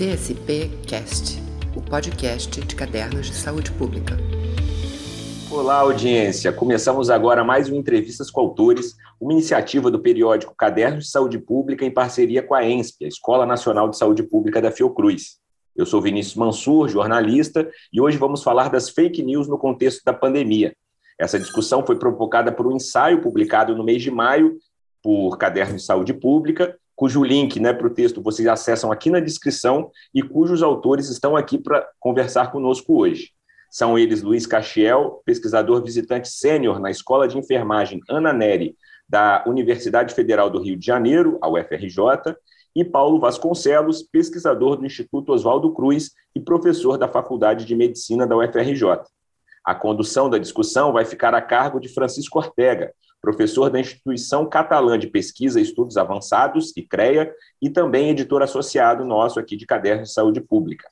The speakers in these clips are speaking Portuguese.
CSP Cast, o podcast de cadernos de saúde pública. Olá, audiência! Começamos agora mais um Entrevistas com Autores, uma iniciativa do periódico Cadernos de Saúde Pública em parceria com a ENSP, a Escola Nacional de Saúde Pública da Fiocruz. Eu sou Vinícius Mansur, jornalista, e hoje vamos falar das fake news no contexto da pandemia. Essa discussão foi provocada por um ensaio publicado no mês de maio por Cadernos de Saúde Pública, cujo link né, para o texto vocês acessam aqui na descrição e cujos autores estão aqui para conversar conosco hoje. São eles Luiz Cachiel, pesquisador visitante sênior na Escola de Enfermagem Ana Neri, da Universidade Federal do Rio de Janeiro, a UFRJ, e Paulo Vasconcelos, pesquisador do Instituto Oswaldo Cruz e professor da Faculdade de Medicina da UFRJ. A condução da discussão vai ficar a cargo de Francisco Ortega, professor da Instituição Catalã de Pesquisa e Estudos Avançados, ICREA, e também editor associado nosso aqui de Cadernos de Saúde Pública.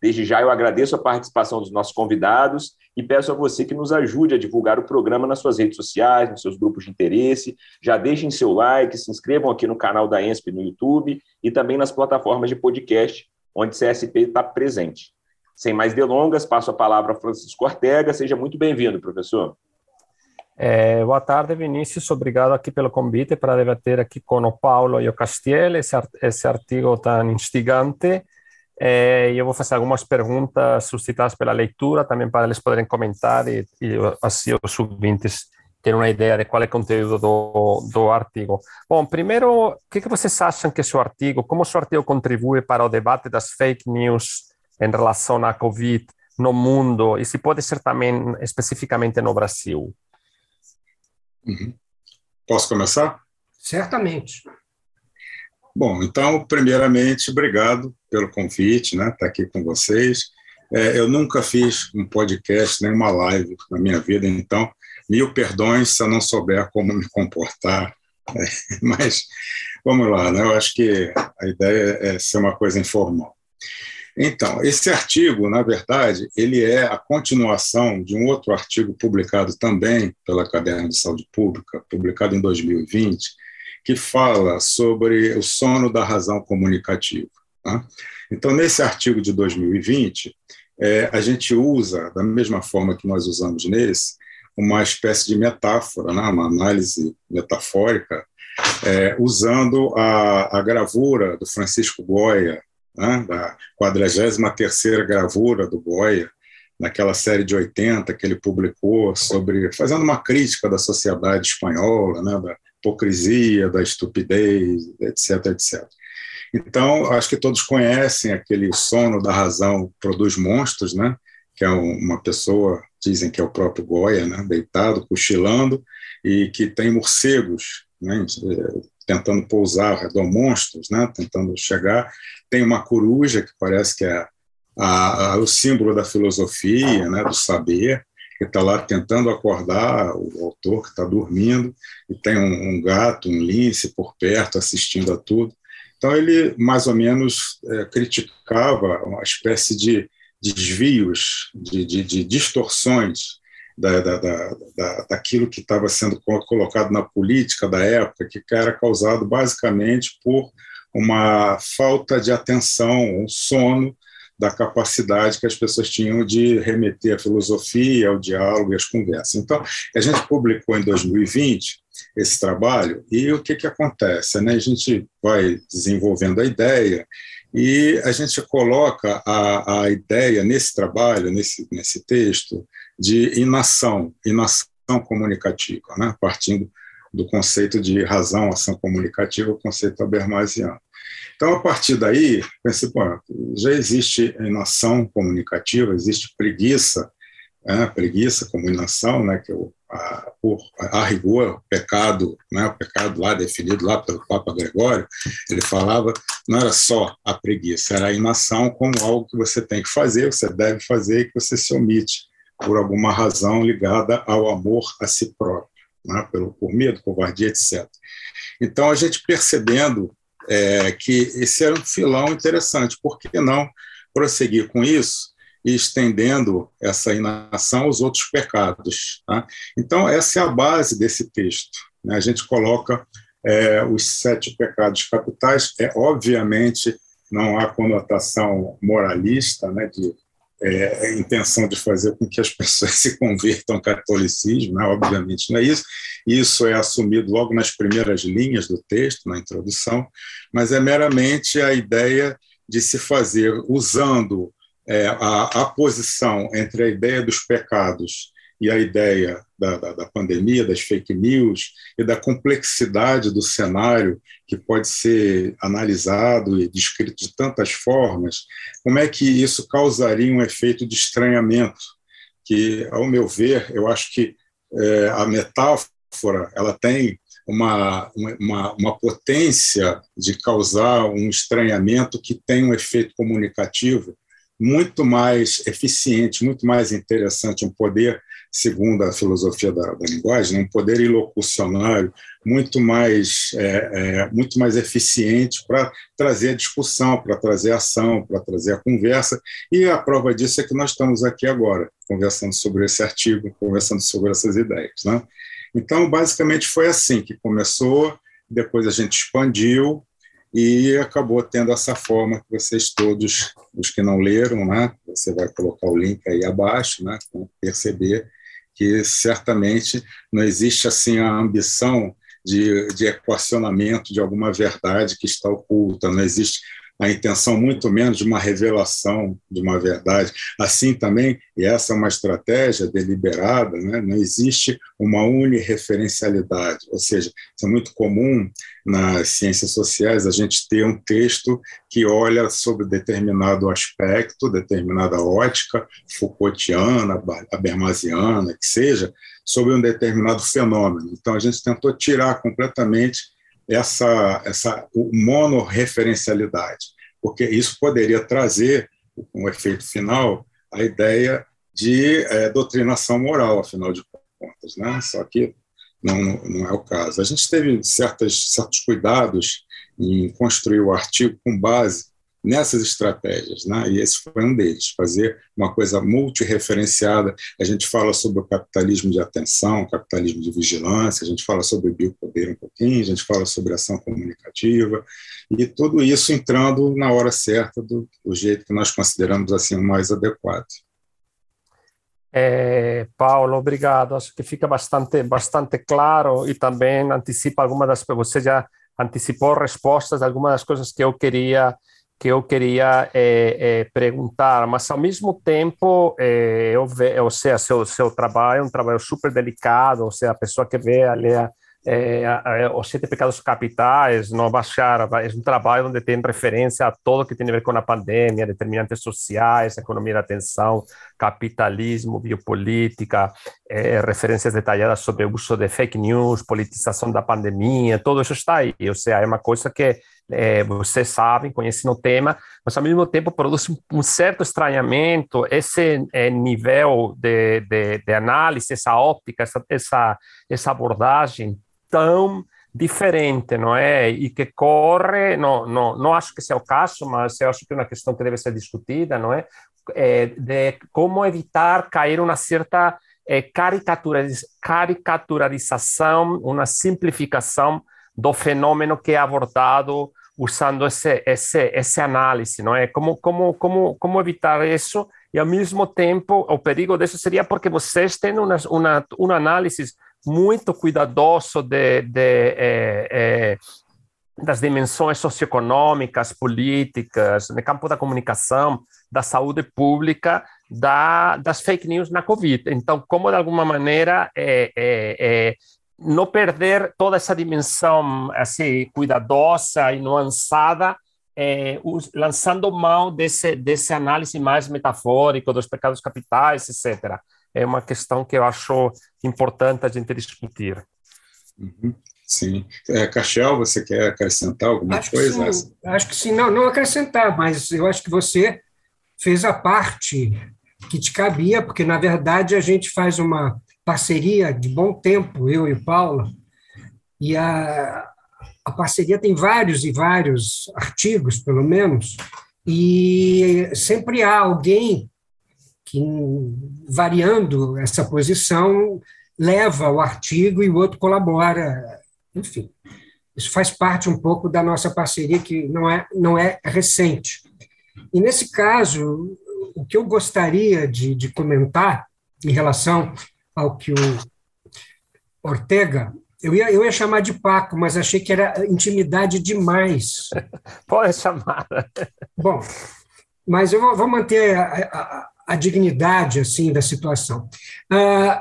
Desde já eu agradeço a participação dos nossos convidados e peço a você que nos ajude a divulgar o programa nas suas redes sociais, nos seus grupos de interesse. Já deixem seu like, se inscrevam aqui no canal da ENSP no YouTube e também nas plataformas de podcast, onde CSP está presente. Sem mais delongas, passo a palavra a Francisco Ortega. Seja muito bem-vindo, professor. É, boa tarde, Vinícius. Obrigado aqui pelo convite para debater aqui com o Paulo e o Castiel esse, artigo tão instigante. É, eu vou fazer algumas perguntas suscitadas pela leitura, também para eles poderem comentar e, e assim os ouvintes terem uma ideia de qual é o conteúdo do, do artigo. Bom, primeiro, o que, que vocês acham que seu artigo, como seu artigo contribui para o debate das fake news em relação à Covid no mundo e se pode ser também especificamente no Brasil? Uhum. Posso começar? Certamente. Bom, então, primeiramente, obrigado pelo convite, né? Estar tá aqui com vocês. É, eu nunca fiz um podcast, nem uma live na minha vida, então, mil perdões se eu não souber como me comportar. É, mas vamos lá, né? Eu acho que a ideia é ser uma coisa informal. Então, esse artigo, na verdade, ele é a continuação de um outro artigo publicado também pela Caderno de Saúde Pública, publicado em 2020, que fala sobre o sono da razão comunicativa. Tá? Então, nesse artigo de 2020, é, a gente usa, da mesma forma que nós usamos nesse, uma espécie de metáfora, né? uma análise metafórica, é, usando a, a gravura do Francisco Goya, né, da 43ª gravura do Goya, naquela série de 80 que ele publicou sobre fazendo uma crítica da sociedade espanhola, né, da hipocrisia, da estupidez, etc, etc. Então, acho que todos conhecem aquele sono da razão produz monstros, né, que é uma pessoa, dizem que é o próprio Goya, né, deitado, cochilando, e que tem morcegos né, tentando pousar ao redor monstros, né, tentando chegar. Tem uma coruja, que parece que é a, a, o símbolo da filosofia, né, do saber, que está lá tentando acordar o autor que está dormindo, e tem um, um, gato, um lince por perto assistindo a tudo. Então, ele mais ou menos é, criticava uma espécie de desvios, de, de, de distorções da, da, da, daquilo que estava sendo colocado na política da época, que era causado basicamente por uma falta de atenção, um sono da capacidade que as pessoas tinham de remeter à filosofia, ao diálogo e às conversas. Então, a gente publicou em 2020 esse trabalho e o que, que acontece? Né? A gente vai desenvolvendo a ideia e a gente coloca a, a ideia nesse trabalho, nesse, nesse texto, de inação, inação comunicativa, né? partindo do conceito de razão, ação comunicativa, o conceito habermasiano. Então, a partir daí, pensei, pô, já existe inação comunicativa, existe preguiça, né? preguiça como inação, né? que o, a, por, a rigor, pecado, né? o pecado lá definido lá pelo Papa Gregório, ele falava, não era só a preguiça, era a inação como algo que você tem que fazer, você deve fazer e que você se omite por alguma razão ligada ao amor a si próprio, né? Pelo, por medo, covardia, etc. Então, a gente percebendo é, que esse era um filão interessante, por que não prosseguir com isso e estendendo essa inação aos outros pecados? Tá? Então, essa é a base desse texto. Né? A gente coloca é, os sete pecados capitais, é obviamente não há conotação moralista, né, de é, intenção de fazer com que as pessoas se convertam ao catolicismo, né? obviamente não é isso. Isso é assumido logo nas primeiras linhas do texto, na introdução, mas é meramente a ideia de se fazer usando é, a, a posição entre a ideia dos pecados e a ideia da, da, da, pandemia, das fake news e da complexidade do cenário que pode ser analisado e descrito de tantas formas, como é que isso causaria um efeito de estranhamento? Que, ao meu ver, eu acho que é, a metáfora ela tem uma, uma, uma potência de causar um estranhamento que tem um efeito comunicativo muito mais eficiente, muito mais interessante, um poder segundo a filosofia da, da linguagem, um poder ilocucionário muito mais, é, é, muito mais eficiente para trazer a discussão, para trazer a ação, para trazer a conversa. E a prova disso é que nós estamos aqui agora, conversando sobre esse artigo, conversando sobre essas ideias. Né? Então, basicamente, foi assim que começou, depois a gente expandiu, e acabou tendo essa forma que vocês todos, os que não leram, né, você vai colocar o link aí abaixo, né, perceber que certamente não existe assim a ambição de, de equacionamento de alguma verdade que está oculta, não existe a intenção muito menos de uma revelação de uma verdade. Assim também, e essa é uma estratégia deliberada, né? não existe uma unireferencialidade, ou seja, é muito comum nas ciências sociais a gente ter um texto que olha sobre determinado aspecto, determinada ótica Foucaultiana, Habermasiana, que seja, sobre um determinado fenômeno. Então a gente tentou tirar completamente essa, essa monorreferencialidade, porque isso poderia trazer, um efeito final, a ideia de é, doutrinação moral, afinal de contas. Né? Só que não, não é o caso. A gente teve certas, certos cuidados em construir o artigo com base nessas estratégias, né? e esse foi um deles, fazer uma coisa multireferenciada. A gente fala sobre o capitalismo de atenção, capitalismo de vigilância, a gente fala sobre biopoder um pouquinho, a gente fala sobre ação comunicativa, e tudo isso entrando na hora certa, do, do jeito que nós consideramos assim o mais adequado. É, Paulo, obrigado. Acho que fica bastante, bastante claro e também antecipa algumas das. Você já antecipou respostas algumas das coisas que eu queria que eu queria é, é, perguntar, mas ao mesmo tempo, é, eu ve, ou seja, seu, seu trabalho é um trabalho super delicado, ou seja, a pessoa que vê ali a, os sete pecados capitais, não baixar, é um trabalho onde tem referência a tudo que tem a ver com a pandemia, determinantes sociais, economia da atenção, capitalismo, biopolítica, referências detalhadas sobre o uso de fake news, politização da pandemia, tudo isso está aí, ou seja, é uma coisa que é, vocês sabem, conhecem o tema, mas ao mesmo tempo produz um, certo estranhamento, esse é, nível de, de, de, análise, essa óptica, essa, essa, essa abordagem tão diferente, não é? E que corre, não, não, não acho que seja o caso, mas eu acho que é uma questão que deve ser discutida, não é? é de como evitar cair uma certa é, caricaturalização, uma simplificação do fenômeno que é abordado usando esse, esse, esse análise, não é? Como, como, como, como evitar isso e, ao mesmo tempo, o perigo disso seria porque vocês têm uma, uma, uma análise muito cuidadoso de, de é, é, das dimensões socioeconômicas, políticas, no campo da comunicação, da saúde pública, da, das fake news na Covid. Então, como de alguma maneira é, é, não perder toda essa dimensão assim cuidadosa e nuançada, é, lançando mão desse desse análise mais metafórico dos pecados capitais, etc. É uma questão que eu acho importante a gente discutir. Uhum. Sim. É, Cachel, você quer acrescentar alguma acho coisa? Que sim. Acho que sim, não, não acrescentar, mas eu acho que você fez a parte que te cabia, porque, na verdade, a gente faz uma parceria de bom tempo, eu e Paula, e a, a parceria tem vários e vários artigos, pelo menos, e sempre há alguém que, variando essa posição, leva o artigo e o outro colabora. Enfim, Isso faz parte um pouco da nossa parceria, que não é, não é recente. E, nesse caso, o que eu gostaria de, de comentar em relação ao que o Ortega eu ia, eu ia chamar de Paco, mas achei que era intimidade demais. Pode chamar. Bom, mas eu vou, vou manter a, a, a, dignidade assim da situação. Uh,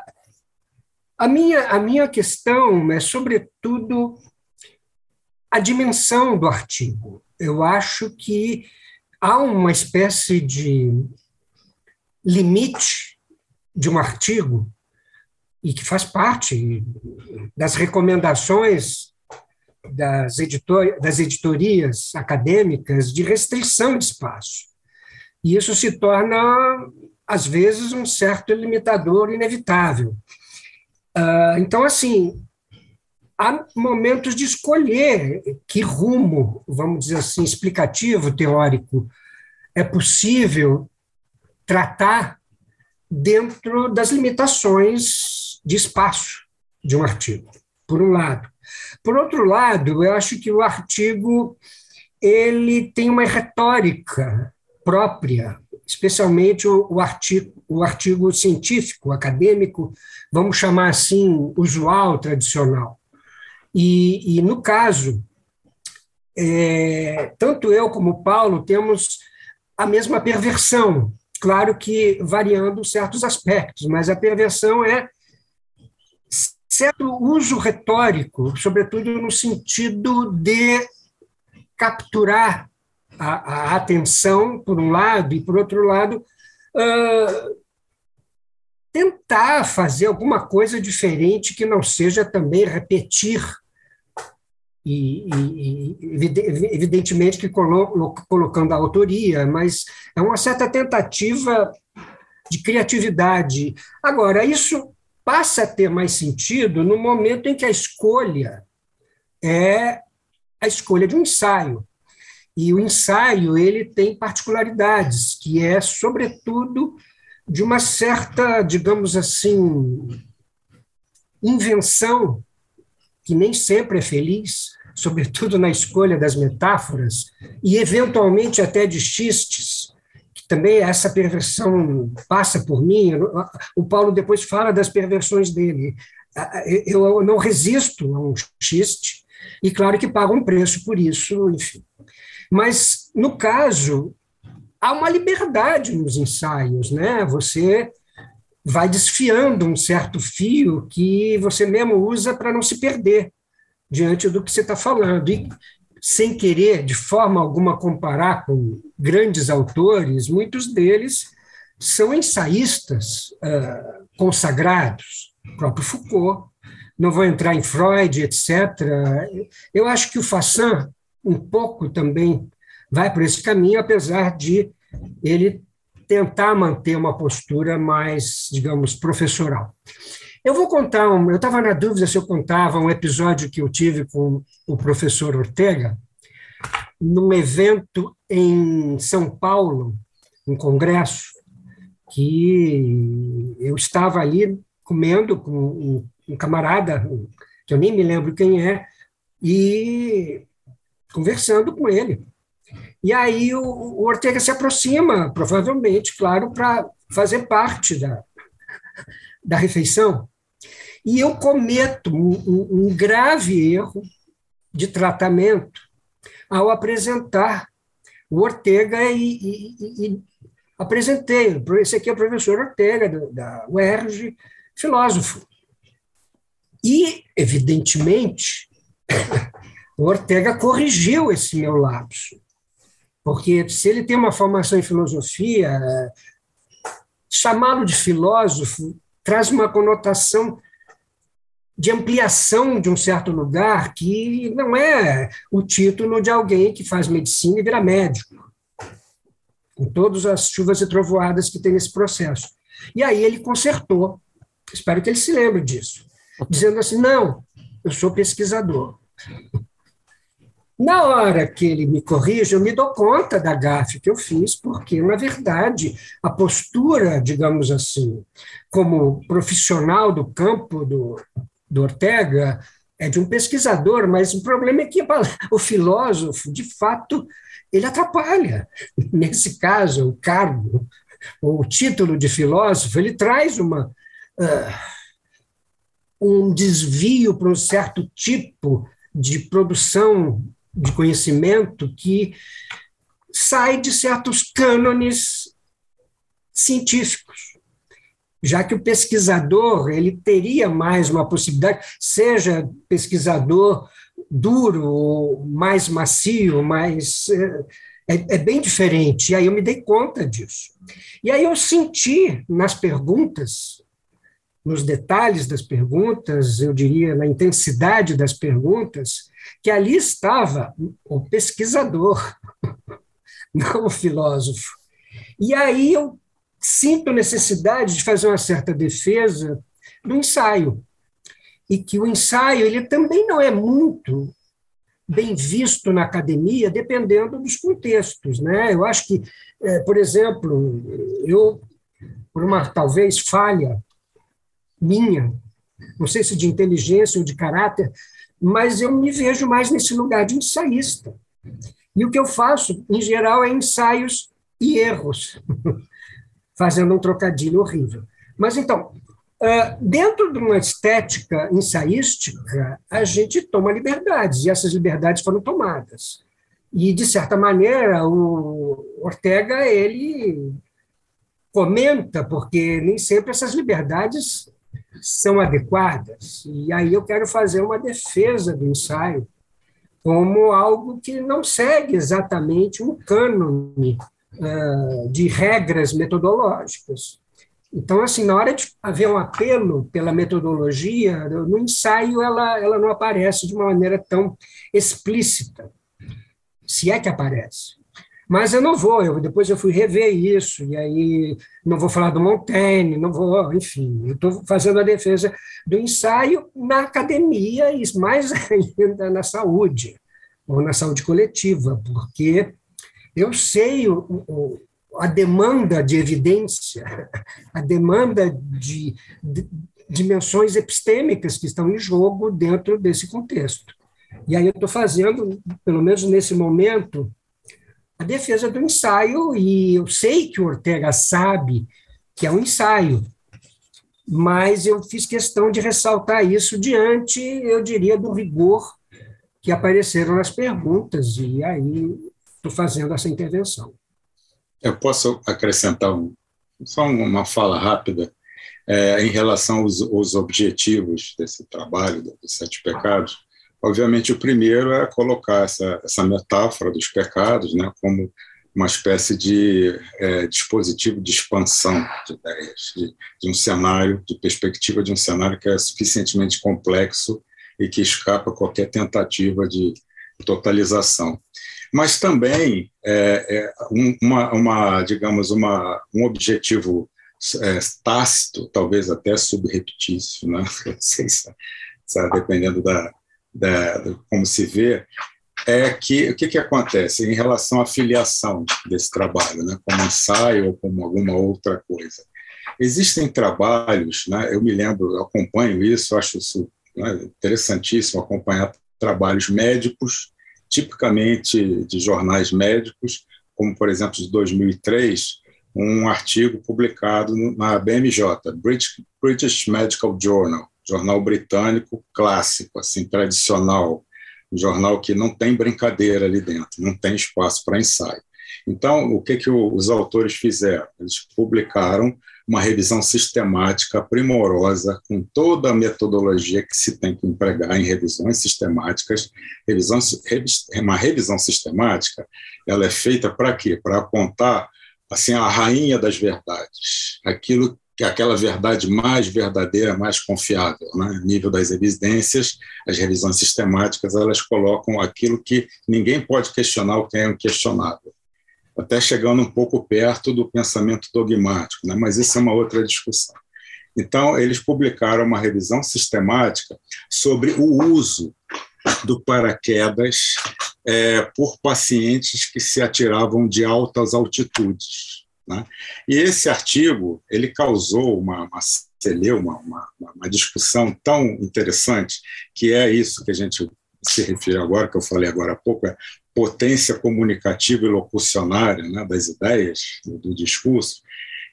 a, minha, a minha questão é, sobretudo, a dimensão do artigo. Eu acho que há uma espécie de limite de um artigo e que faz parte das recomendações das, editor, das editorias acadêmicas de restrição de espaço. E isso se torna, às vezes, um certo limitador inevitável. Ah, então, assim, há momentos de escolher que rumo, vamos dizer assim, explicativo, teórico, é possível tratar dentro das limitações de espaço de um artigo, por um lado. Por outro lado, eu acho que o artigo ele tem uma retórica própria, especialmente o, o, artigo, o artigo científico, acadêmico, vamos chamar assim, usual, tradicional. E, e no caso, é, tanto eu como Paulo temos a mesma perversão, claro que variando certos aspectos, mas a perversão é certo uso retórico, sobretudo no sentido de capturar a, a atenção, por um lado, e, por outro lado, uh, tentar fazer alguma coisa diferente que não seja também repetir e, e, evidentemente que colo, colocando a autoria, mas é uma certa tentativa de criatividade. Agora, isso passa a ter mais sentido no momento em que a escolha é a escolha de um ensaio. E o ensaio ele tem particularidades, que é, sobretudo, de uma certa, digamos assim, invenção, que nem sempre é feliz, sobretudo na escolha das metáforas, e eventualmente até de xistes, também essa perversão passa por mim. O Paulo depois fala das perversões dele. Eu não resisto a um xiste, e claro que pago um preço por isso, enfim. Mas, no caso, há uma liberdade nos ensaios, né? Você vai desfiando um certo fio que você mesmo usa para não se perder diante do que você está falando. E, sem querer de forma alguma comparar com grandes autores, muitos deles são ensaístas uh, consagrados, o próprio Foucault, não vou entrar em Freud, etc. Eu acho que o Fassan, um pouco também, vai por esse caminho, apesar de ele tentar manter uma postura mais, digamos, professoral. Eu vou contar, um, eu estava na dúvida se eu contava um episódio que eu tive com o professor Ortega, num evento em São Paulo, um congresso, que eu estava ali comendo com um, um camarada, que eu nem me lembro quem é, e conversando com ele. E aí o, o Ortega se aproxima, provavelmente, claro, para fazer parte da, da refeição. E eu cometo um, um grave erro de tratamento ao apresentar o Ortega e, e, e apresentei. Esse aqui é o professor Ortega, da UERJ, filósofo. E, evidentemente, o Ortega corrigiu esse meu lapso. Porque se ele tem uma formação em filosofia, chamá-lo de filósofo traz uma conotação de ampliação de um certo lugar que não é o título de alguém que faz medicina e vira médico, com todas as chuvas e trovoadas que tem nesse processo. E aí ele consertou, espero que ele se lembre disso, dizendo assim: não, eu sou pesquisador. Na hora que ele me corrige, eu me dou conta da gafe que eu fiz, porque, na verdade, a postura, digamos assim, como profissional do campo do, do Ortega, é de um pesquisador, mas o problema é que o filósofo, de fato, ele atrapalha. Nesse caso, o cargo, o título de filósofo, ele traz uma, uh, um desvio para um certo tipo de produção de conhecimento que sai de certos cânones científicos, já que o pesquisador ele teria mais uma possibilidade, seja pesquisador duro, ou mais macio, mais é, é, é bem diferente. E aí eu me dei conta disso. E aí eu senti nas perguntas, nos detalhes das perguntas, eu diria na intensidade das perguntas, que ali estava o pesquisador, não o filósofo. E aí eu sinto necessidade de fazer uma certa defesa do ensaio. E que o ensaio ele também não é muito bem visto na academia, dependendo dos contextos. Né? Eu acho que, é, por exemplo, eu, por uma talvez falha minha, não sei se de inteligência ou de caráter, mas eu me vejo mais nesse lugar de ensaísta. E o que eu faço, em geral, é ensaios e erros, fazendo um trocadilho horrível. Mas então, dentro de uma estética ensaística, a gente toma liberdades, e essas liberdades foram tomadas. E, de certa maneira, o Ortega ele comenta, porque nem sempre essas liberdades são adequadas. E aí eu quero fazer uma defesa do ensaio como algo que não segue exatamente um cânone de regras metodológicas. Então, assim, na hora de haver um apelo pela metodologia, no ensaio ela, ela não aparece de uma maneira tão explícita, se é que aparece. Mas eu não vou, eu, depois eu fui rever isso, e aí não vou falar do Montaigne, não vou, enfim, eu estou fazendo a defesa do ensaio na academia e mais ainda na saúde, ou na saúde coletiva, porque eu sei o, o, a demanda de evidência, a demanda de, de dimensões epistêmicas que estão em jogo dentro desse contexto. E aí eu estou fazendo, pelo menos nesse momento, a defesa do ensaio, e eu sei que o Ortega sabe que é um ensaio, mas eu fiz questão de ressaltar isso diante, eu diria, do rigor que apareceram nas perguntas, e aí fazendo essa intervenção. Eu posso acrescentar um, só uma fala rápida é, em relação aos, aos, objetivos desse trabalho dos sete pecados. Obviamente, o primeiro é colocar essa, essa metáfora dos pecados né, como uma espécie de é, dispositivo de expansão de ideias, de, de, um cenário, de perspectiva de um cenário que é suficientemente complexo e que escapa qualquer tentativa de totalização. Mas também é, é uma, uma, digamos, uma, um objetivo é, tácito, talvez até subreptício, né? não sei se, se dependendo da, da, como se vê, é que o que, que acontece em relação à filiação desse trabalho, né, como ensaio ou como alguma outra coisa. Existem trabalhos, né, eu me lembro, eu acompanho isso, acho isso né, interessantíssimo acompanhar trabalhos médicos, tipicamente de jornais médicos, como, por exemplo, de 2003, um artigo publicado na BMJ, British, British Medical Journal, jornal britânico clássico, assim, tradicional, um jornal que não tem brincadeira ali dentro, não tem espaço para ensaio. Então, o que, que os autores fizeram? Eles publicaram uma revisão sistemática primorosa, com toda a metodologia que se tem que empregar em revisões sistemáticas. Revisão, uma revisão sistemática ela é feita para quê? Para apontar assim, a rainha das verdades, aquilo que aquela verdade mais verdadeira, mais confiável. Né? nível das evidências, as revisões sistemáticas elas colocam aquilo que ninguém pode questionar o que é inquestionável, até chegando um pouco perto do pensamento dogmático, né? mas isso é uma outra discussão. Então, eles publicaram uma revisão sistemática sobre o uso do paraquedas é, por pacientes que se atiravam de altas altitudes. Né? E esse artigo ele causou uma, uma uma, uma, uma discussão tão interessante, que é isso que a gente se refere agora, que eu falei agora há pouco, é potência comunicativa e locucionária né, das ideias, do, do discurso,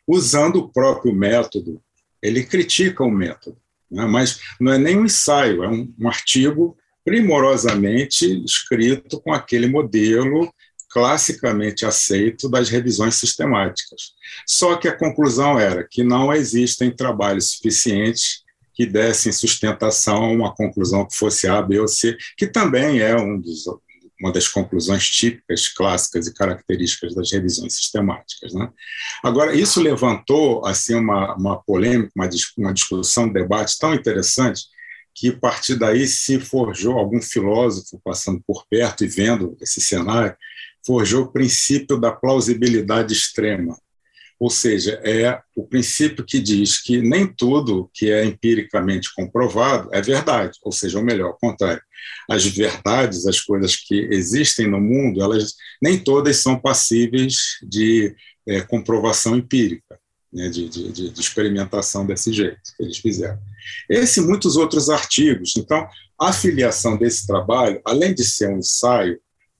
usando o próprio método. Ele critica o método, né, mas não é nem um ensaio, é um, um artigo primorosamente escrito com aquele modelo classicamente aceito das revisões sistemáticas. Só que a conclusão era que não existem trabalhos suficientes que dessem sustentação a uma conclusão que fosse A, B ou C, que também é um dos, uma das conclusões típicas, clássicas e características das revisões sistemáticas. Né? Agora, isso levantou assim uma, uma polêmica, uma, uma discussão, um debate tão interessante que a partir daí se forjou algum filósofo passando por perto e vendo esse cenário, forjou o princípio da plausibilidade extrema, ou seja, é o princípio que diz que nem tudo que é empiricamente comprovado é verdade, ou seja, ou melhor, ao contrário, as verdades, as coisas que existem no mundo, elas nem todas são passíveis de é, comprovação empírica, né, de, de, de, experimentação desse jeito que eles fizeram. Esse e muitos outros artigos. Então, a filiação desse trabalho, além de ser um ensaio,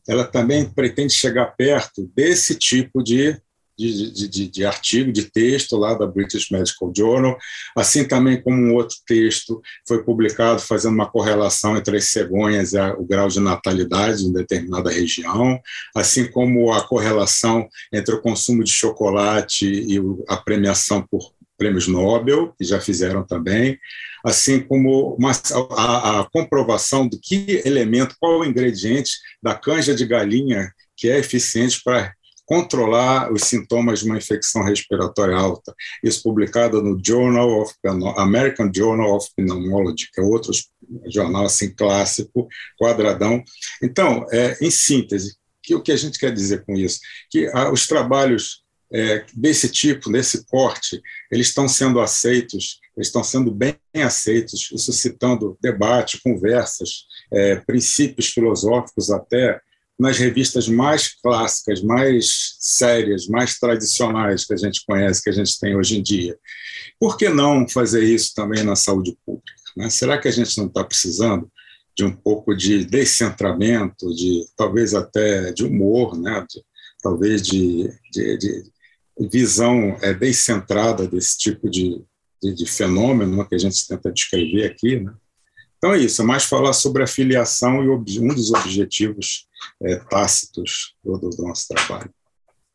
ela também pretende chegar perto desse tipo de, de, de, de, artigo, de texto lá da British Medical Journal, assim também como um outro texto foi publicado fazendo uma correlação entre as cegonhas e o grau de natalidade em determinada região, assim como a correlação entre o consumo de chocolate e a premiação por prêmios Nobel, que já fizeram também, assim como uma, a, a, comprovação do que elemento, qual o ingrediente da canja de galinha que é eficiente para controlar os sintomas de uma infecção respiratória alta. Isso publicado no Journal of American Journal of Pneumology, que é outro jornal assim clássico, quadradão. Então, é, em síntese, que, o que a gente quer dizer com isso? Que ah, os trabalhos é, desse tipo, desse corte, eles estão sendo aceitos, eles estão sendo bem aceitos, suscitando debate, conversas, é, princípios filosóficos até nas revistas mais clássicas, mais sérias, mais tradicionais que a gente conhece, que a gente tem hoje em dia. Por que não fazer isso também na saúde pública? Né? Será que a gente não está precisando de um pouco de descentramento, de talvez até de humor, né? De, talvez de, de, de, visão é, descentrada desse tipo de, de, de fenômeno que a gente tenta descrever aqui. Né? Então é isso, é mais falar sobre a filiação e um dos objetivos é, tácitos do, do, nosso trabalho.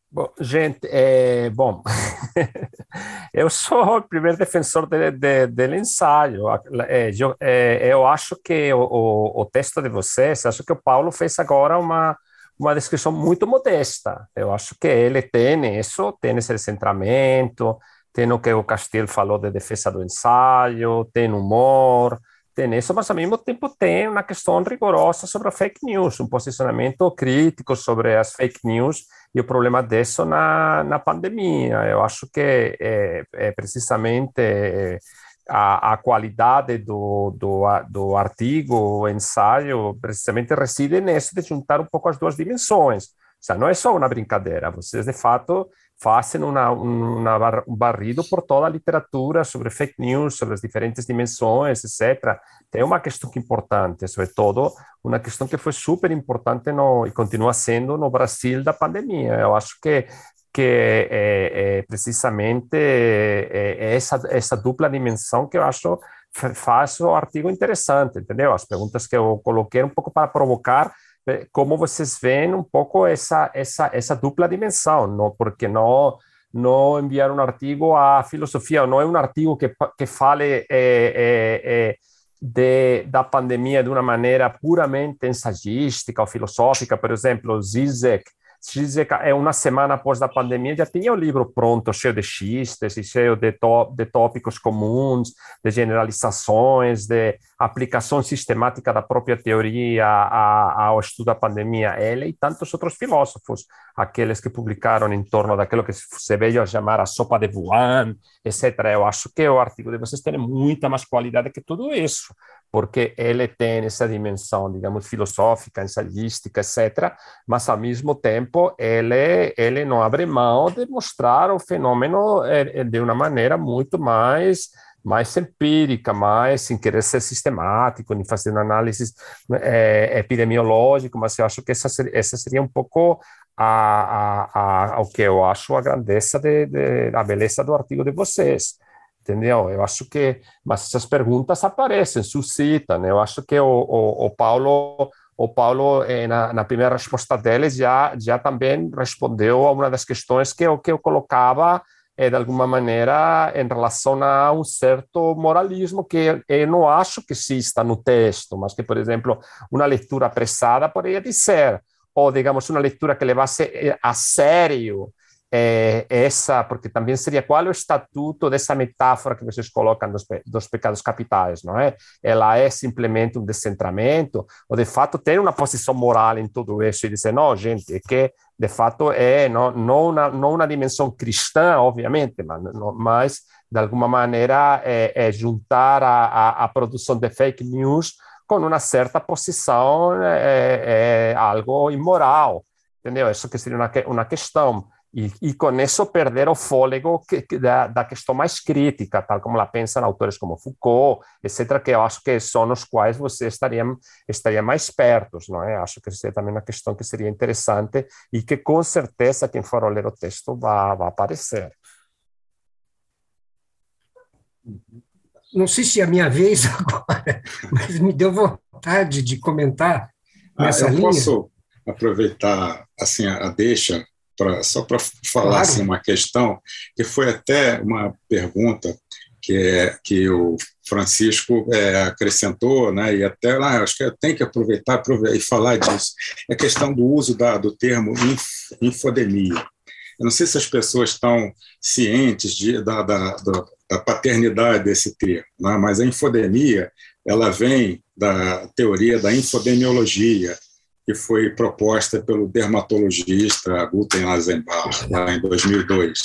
Bom, gente, é, bom, eu sou o primeiro defensor de, de, do ensaio. É, eu, é, eu acho que o, o, o texto de vocês, acho que o Paulo fez agora uma uma descrição muito modesta. Eu acho que ele tem isso, tem esse centramento, tem o que o Castilho falou de defesa do ensaio, tem humor, tem isso, mas ao mesmo tempo tem uma questão rigorosa sobre a fake news, um posicionamento crítico sobre as fake news e o problema disso na, na pandemia. Eu acho que é, é precisamente é, a, a qualidade do, do, do artigo, o ensaio, precisamente reside nisso de juntar um pouco as duas dimensões. Ou seja, não é só uma brincadeira, vocês de fato fazem uma, uma, um barrido por toda a literatura sobre fake news, sobre as diferentes dimensões, etc. Tem uma questão que é importante, sobretudo uma questão que foi super importante no, e continua sendo no Brasil da pandemia. Eu acho que que é, é precisamente é, é essa, essa dupla dimensão que eu acho faz o artigo interessante, entendeu? As perguntas que eu coloquei um pouco para provocar eh, como vocês veem um pouco essa essa essa dupla dimensão, não porque não não enviar um artigo à filosofia, não é um artigo que que fale é, é, de, da pandemia de uma maneira puramente ensagística ou filosófica, por exemplo, Zizek, é uma semana após a pandemia, já tinha o livro pronto, cheio de xistes e cheio de, de tópicos comuns, de generalizações, de aplicação sistemática da própria teoria ao estudo da pandemia. Ele e tantos outros filósofos, aqueles que publicaram em torno daquilo que se veio a chamar a sopa de Wuhan, etc. Eu acho que o artigo de vocês tem muita mais qualidade que tudo isso porque ele tem essa dimensão, digamos, filosófica, ensaiística, etc., mas, ao mesmo tempo, ele, ele não abre mão de mostrar o fenômeno eh, eh, de uma maneira muito mais mais empírica, mais sem querer ser sistemático, nem fazer análise é, epidemiológico, mas eu acho que essa, essa seria um pouco a, a, a, o que eu acho a grandeza, de, de, a beleza do artigo de vocês entendeu? Eu acho que, mas essas perguntas aparecem, suscitam. Né? Eu acho que o, o, o Paulo, o Paulo eh, na, na, primeira resposta dele já já também respondeu a uma das questões que eu que eu colocava é, de alguma maneira, em relação a um certo moralismo que eu não acho que exista no texto, mas que, por exemplo, uma leitura apressada poderia dizer, ou, digamos, uma leitura que levasse eh, a sério é, essa, porque também seria qual é o estatuto dessa metáfora que vocês colocam dos, dos pecados capitais, não é? Ela é simplesmente um descentramento, ou de fato tem uma posição moral em tudo isso e dizer, não, gente, é que de fato é não, não, não uma dimensão cristã, obviamente, mas, mas de alguma maneira é, é juntar a, a, a, produção de fake news com uma certa posição é, é algo imoral, entendeu? Isso que seria uma, uma questão. E, e, com isso perder o fôlego que, que da, da, questão mais crítica, tal como ela pensa autores como Foucault, etc., que eu acho que são os quais você estaria, estaria mais perto, não é? Acho que seria também uma questão que seria interessante e que com certeza quem for ler o texto vai, vai aparecer. Não sei se é a minha vez agora, mas me deu vontade de comentar nessa ah, eu linha. posso aproveitar assim a deixa pra, só para falar claro. assim, uma questão, que foi até uma pergunta que, é, que o Francisco é, acrescentou, né, e até lá, acho que eu tenho que aproveitar, aproveitar e falar disso, é a questão do uso da, do termo inf, infodemia. Eu não sei se as pessoas estão cientes de, da, da, da paternidade desse termo, né, mas a infodemia ela vem da teoria da infodemiologia, que foi proposta pelo dermatologista Guten Lazenbach, lá em 2002.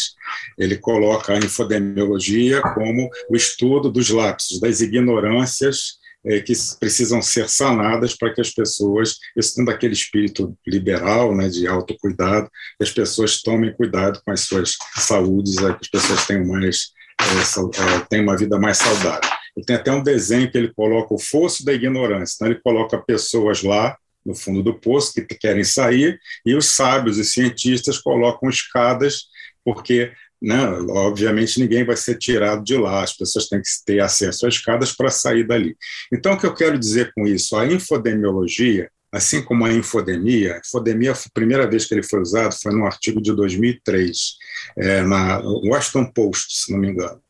Ele coloca a infodemiologia como o estudo dos lapsos, das ignorâncias é, que precisam ser sanadas para que as pessoas, isso daquele espírito liberal, né, de autocuidado, que as pessoas tomem cuidado com as suas saúdes, é, que as pessoas tenham mais é, tenham uma vida mais saudável. Ele tem até um desenho que ele coloca o fosso da ignorância. Então, ele coloca pessoas lá no fundo do poço, que querem sair, e os sábios e cientistas colocam escadas, porque, né, obviamente, ninguém vai ser tirado de lá, as pessoas têm que ter acesso a escadas para sair dali. Então, o que eu quero dizer com isso? A infodemiologia, assim como a infodemia, a infodemia, a primeira vez que ele foi usado foi num artigo de 2003, é, na Washington Post, se não me engano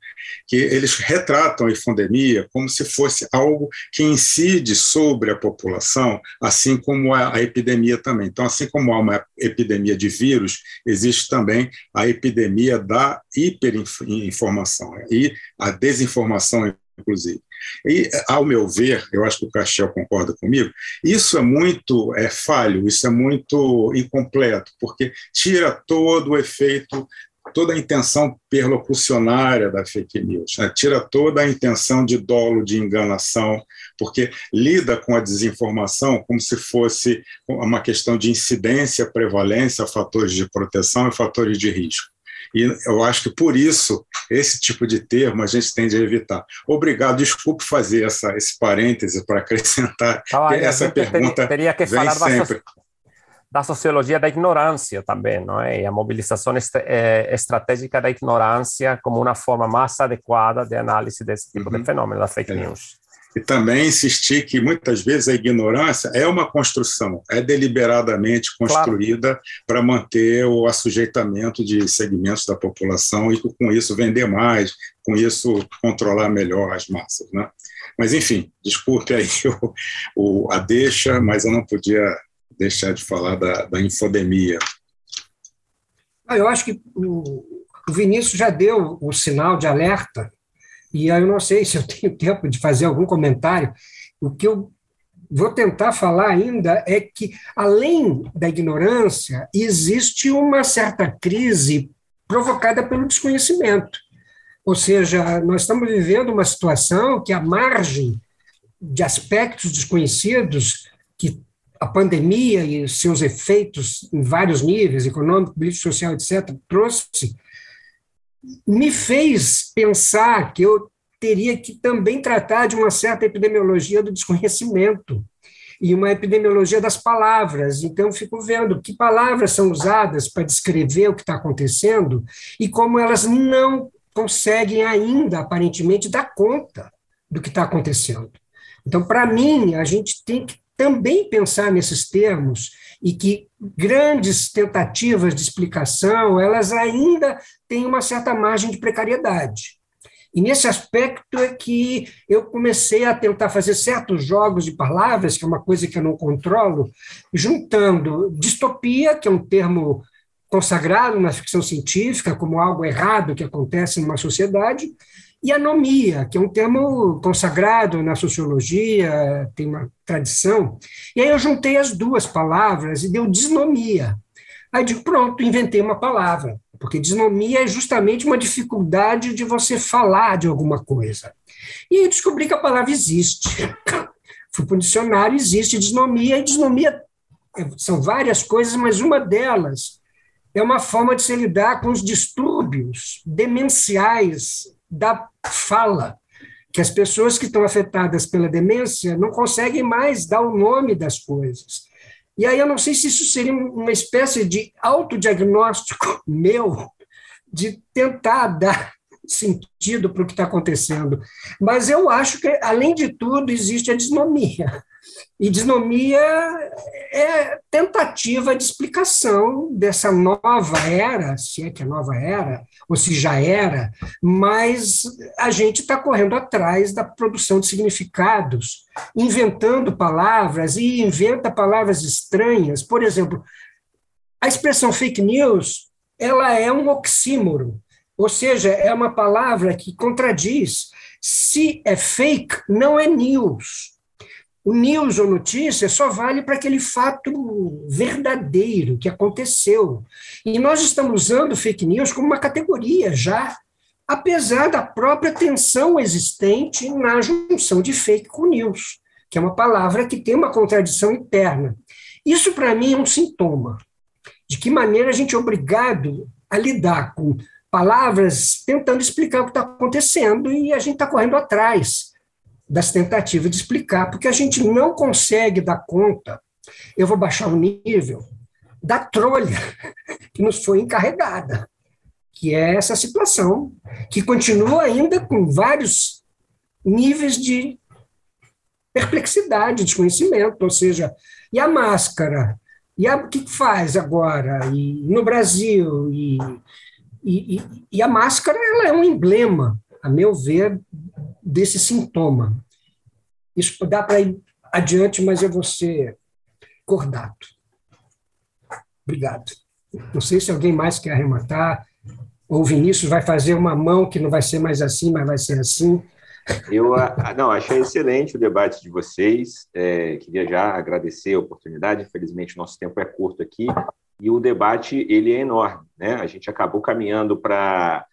que eles retratam a infodemia como se fosse algo que incide sobre a população, assim como a, a epidemia também. Então, assim como há uma epidemia de vírus, existe também a epidemia da hiperinformação e a desinformação, inclusive. E, ao meu ver, eu acho que o Cachel concorda comigo, isso é muito é, falho, isso é muito incompleto, porque tira todo o efeito toda a intenção perlocucionária da fake news, né? tira toda a intenção de dolo, de enganação, porque lida com a desinformação como se fosse uma questão de incidência, prevalência, fatores de proteção e fatores de risco. E eu acho que por isso esse tipo de termo a gente tende a evitar. Obrigado, desculpe fazer essa, esse parêntese para acrescentar ah, essa pergunta teria, teria que falar sempre da sociologia da ignorância também, não é? E a mobilização est é, estratégica da ignorância como uma forma mais adequada de análise desse tipo uhum. de fenômeno da fake é. news. E também insistir que muitas vezes a ignorância é uma construção, é deliberadamente construída claro. para manter o assujeitamento de segmentos da população e com isso vender mais, com isso controlar melhor as massas, né? Mas enfim, desculpe aí o, o, a deixa, mas eu não podia deixar de falar da, da infodemia. Ah, eu acho que o, o Vinícius já deu o sinal de alerta, e eu não sei se eu tenho tempo de fazer algum comentário. O que eu vou tentar falar ainda é que, além da ignorância, existe uma certa crise provocada pelo desconhecimento. Ou seja, nós estamos vivendo uma situação que, à margem de aspectos desconhecidos que a pandemia e seus efeitos em vários níveis, econômico, político, social, etc., trouxe, me fez pensar que eu teria que também tratar de uma certa epidemiologia do desconhecimento e uma epidemiologia das palavras. Então, fico vendo que palavras são usadas para descrever o que está acontecendo e como elas não conseguem ainda, aparentemente, dar conta do que está acontecendo. Então, para mim, a gente tem que também pensar nesses termos e que grandes tentativas de explicação, elas ainda têm uma certa margem de precariedade. E nesse aspecto é que eu comecei a tentar fazer certos jogos de palavras, que é uma coisa que eu não controlo, juntando distopia, que é um termo consagrado na ficção científica como algo errado que acontece numa sociedade, e anomia, que é um termo consagrado na sociologia, tem uma tradição. E aí eu juntei as duas palavras e deu disnomia. Aí digo, pronto, inventei uma palavra, porque disnomia é justamente uma dificuldade de você falar de alguma coisa. E aí descobri que a palavra existe. Fui para o dicionário, existe disnomia, e disnomia é, são várias coisas, mas uma delas é uma forma de se lidar com os distúrbios demenciais da fala, que as pessoas que estão afetadas pela demência não conseguem mais dar o nome das coisas. E aí eu não sei se isso seria uma espécie de autodiagnóstico meu, de tentar dar sentido para o que está acontecendo. Mas eu acho que, além de tudo, existe a disnomia. E disnomia é tentativa de explicação dessa nova era, se é que é nova era, ou se já era, mas a gente está correndo atrás da produção de significados, inventando palavras e inventa palavras estranhas. Por exemplo, a expressão fake news ela é um oxímoro, ou seja, é uma palavra que contradiz. Se é fake, não é news. O news ou notícia só vale para aquele fato verdadeiro que aconteceu. E nós estamos usando fake news como uma categoria já, apesar da própria tensão existente na junção de fake com news, que é uma palavra que tem uma contradição interna. Isso, para mim, é um sintoma de que maneira a gente é obrigado a lidar com palavras tentando explicar o que está acontecendo e a gente está correndo atrás das tentativas de explicar, porque a gente não consegue dar conta. Eu vou baixar o nível da trolha que nos foi encarregada, que é essa situação, que continua ainda com vários níveis de perplexidade, desconhecimento, ou seja, e a máscara? E a, o que faz agora? E no Brasil? E, e, e a máscara ela é um emblema, a meu ver, desse sintoma. Isso dá para ir adiante, mas eu vou ser cordato. Obrigado. Não sei se alguém mais quer arrematar, ou o Vinícius vai fazer uma mão que não vai ser mais assim, mas vai ser assim. Eu não achei excelente o debate de vocês. É, queria já agradecer a oportunidade. Infelizmente, nosso tempo é curto aqui e o debate ele é enorme. Né? A gente acabou caminhando para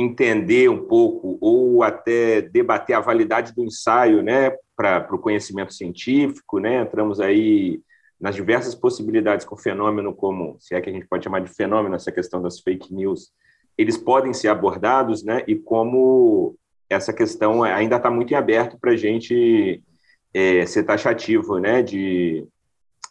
entender um pouco ou até debater a validade do ensaio, né, para o conhecimento científico, né? Entramos aí nas diversas possibilidades com fenômeno como, se é que a gente pode chamar de fenômeno essa questão das fake news, eles podem ser abordados, né? E como essa questão ainda está muito em aberto para a gente é, ser taxativo, né? De,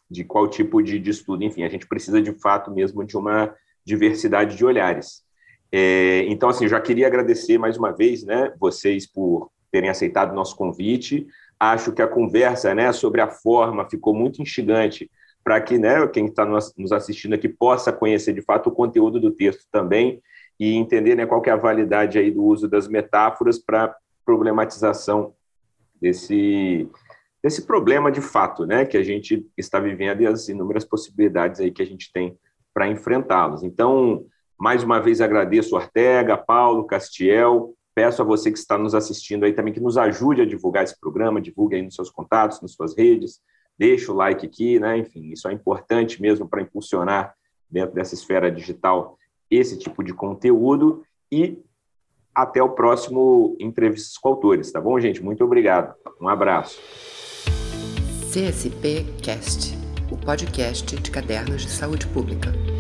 de qual tipo de, de estudo. Enfim, a gente precisa de fato mesmo de uma diversidade de olhares. É, então, assim, já queria agradecer mais uma vez, né, vocês por terem aceitado o nosso convite. Acho que a conversa, né, sobre a forma ficou muito instigante para que, né, quem está nos assistindo aqui possa conhecer de fato o conteúdo do texto também e entender, né, qual que é a validade aí do uso das metáforas para problematização desse desse problema de fato, né, que a gente está vivendo e as inúmeras possibilidades aí que a gente tem para enfrentá-los. Então, mais uma vez agradeço Ortega, Paulo, Castiel. Peço a você que está nos assistindo aí também que nos ajude a divulgar esse programa, divulgue aí nos seus contatos, nas suas redes, deixa o like aqui, né? Enfim, isso é importante mesmo para impulsionar dentro dessa esfera digital esse tipo de conteúdo e até o próximo Entrevistas com Autores, tá bom, gente? Muito obrigado. Um abraço. CSP Cast, o podcast de cadernos de saúde pública.